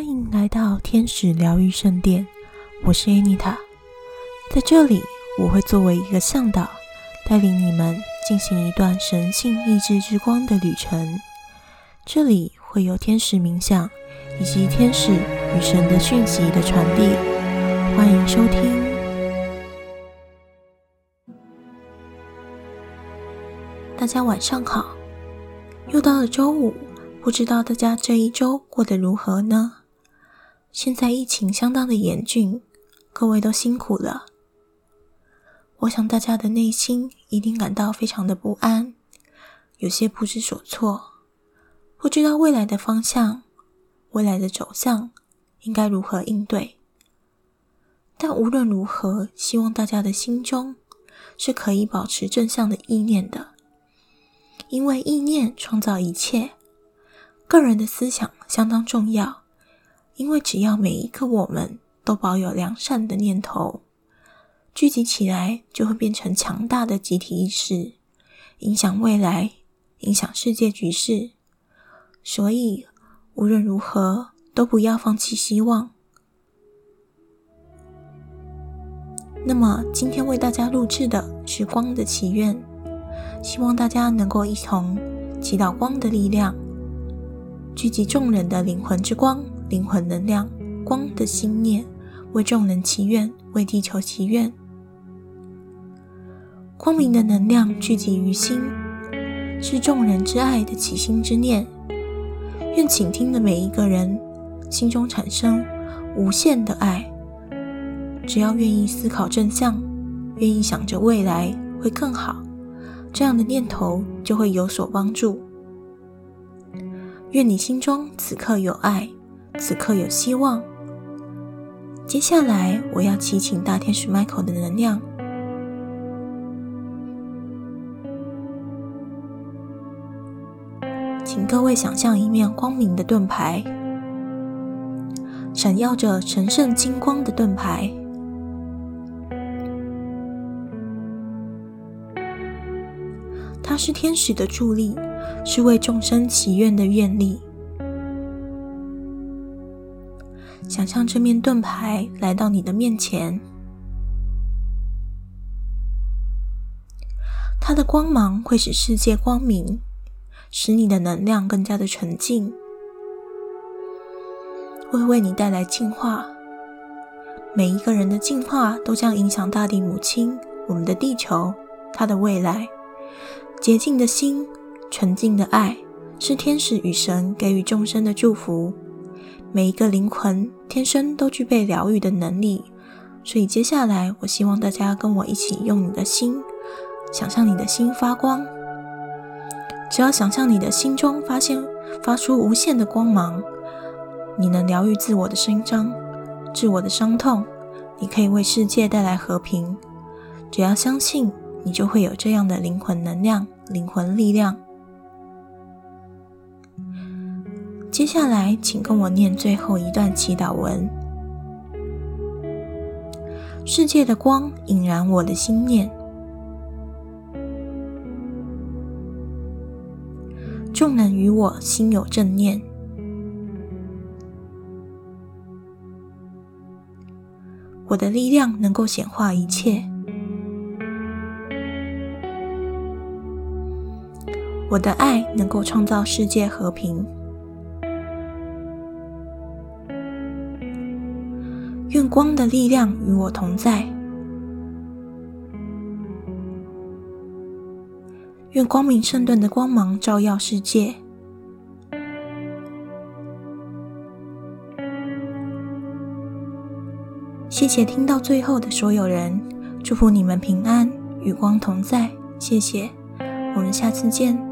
欢迎来到天使疗愈圣殿，我是 Anita，在这里我会作为一个向导，带领你们进行一段神性意志之光的旅程。这里会有天使冥想以及天使与神的讯息的传递，欢迎收听。大家晚上好，又到了周五。不知道大家这一周过得如何呢？现在疫情相当的严峻，各位都辛苦了。我想大家的内心一定感到非常的不安，有些不知所措，不知道未来的方向、未来的走向应该如何应对。但无论如何，希望大家的心中是可以保持正向的意念的，因为意念创造一切。个人的思想相当重要，因为只要每一个我们都保有良善的念头，聚集起来就会变成强大的集体意识，影响未来，影响世界局势。所以无论如何都不要放弃希望。那么今天为大家录制的是光的祈愿，希望大家能够一同祈祷光的力量。聚集众人的灵魂之光、灵魂能量、光的心念，为众人祈愿，为地球祈愿。光明的能量聚集于心，是众人之爱的起心之念。愿倾听的每一个人心中产生无限的爱。只要愿意思考正向，愿意想着未来会更好，这样的念头就会有所帮助。愿你心中此刻有爱，此刻有希望。接下来，我要祈请大天使 Michael 的能量，请各位想象一面光明的盾牌，闪耀着神圣金光的盾牌，它是天使的助力。是为众生祈愿的愿力。想象这面盾牌来到你的面前，它的光芒会使世界光明，使你的能量更加的纯净，会为你带来净化。每一个人的进化都将影响大地母亲，我们的地球，它的未来。洁净的心。纯净的爱是天使与神给予众生的祝福。每一个灵魂天生都具备疗愈的能力，所以接下来我希望大家跟我一起用你的心，想象你的心发光。只要想象你的心中发现发出无限的光芒，你能疗愈自我的心伤、自我的伤痛，你可以为世界带来和平。只要相信，你就会有这样的灵魂能量、灵魂力量。接下来，请跟我念最后一段祈祷文。世界的光引燃我的心念，众人与我心有正念，我的力量能够显化一切，我的爱能够创造世界和平。光的力量与我同在，愿光明圣盾的光芒照耀世界。谢谢听到最后的所有人，祝福你们平安与光同在。谢谢，我们下次见。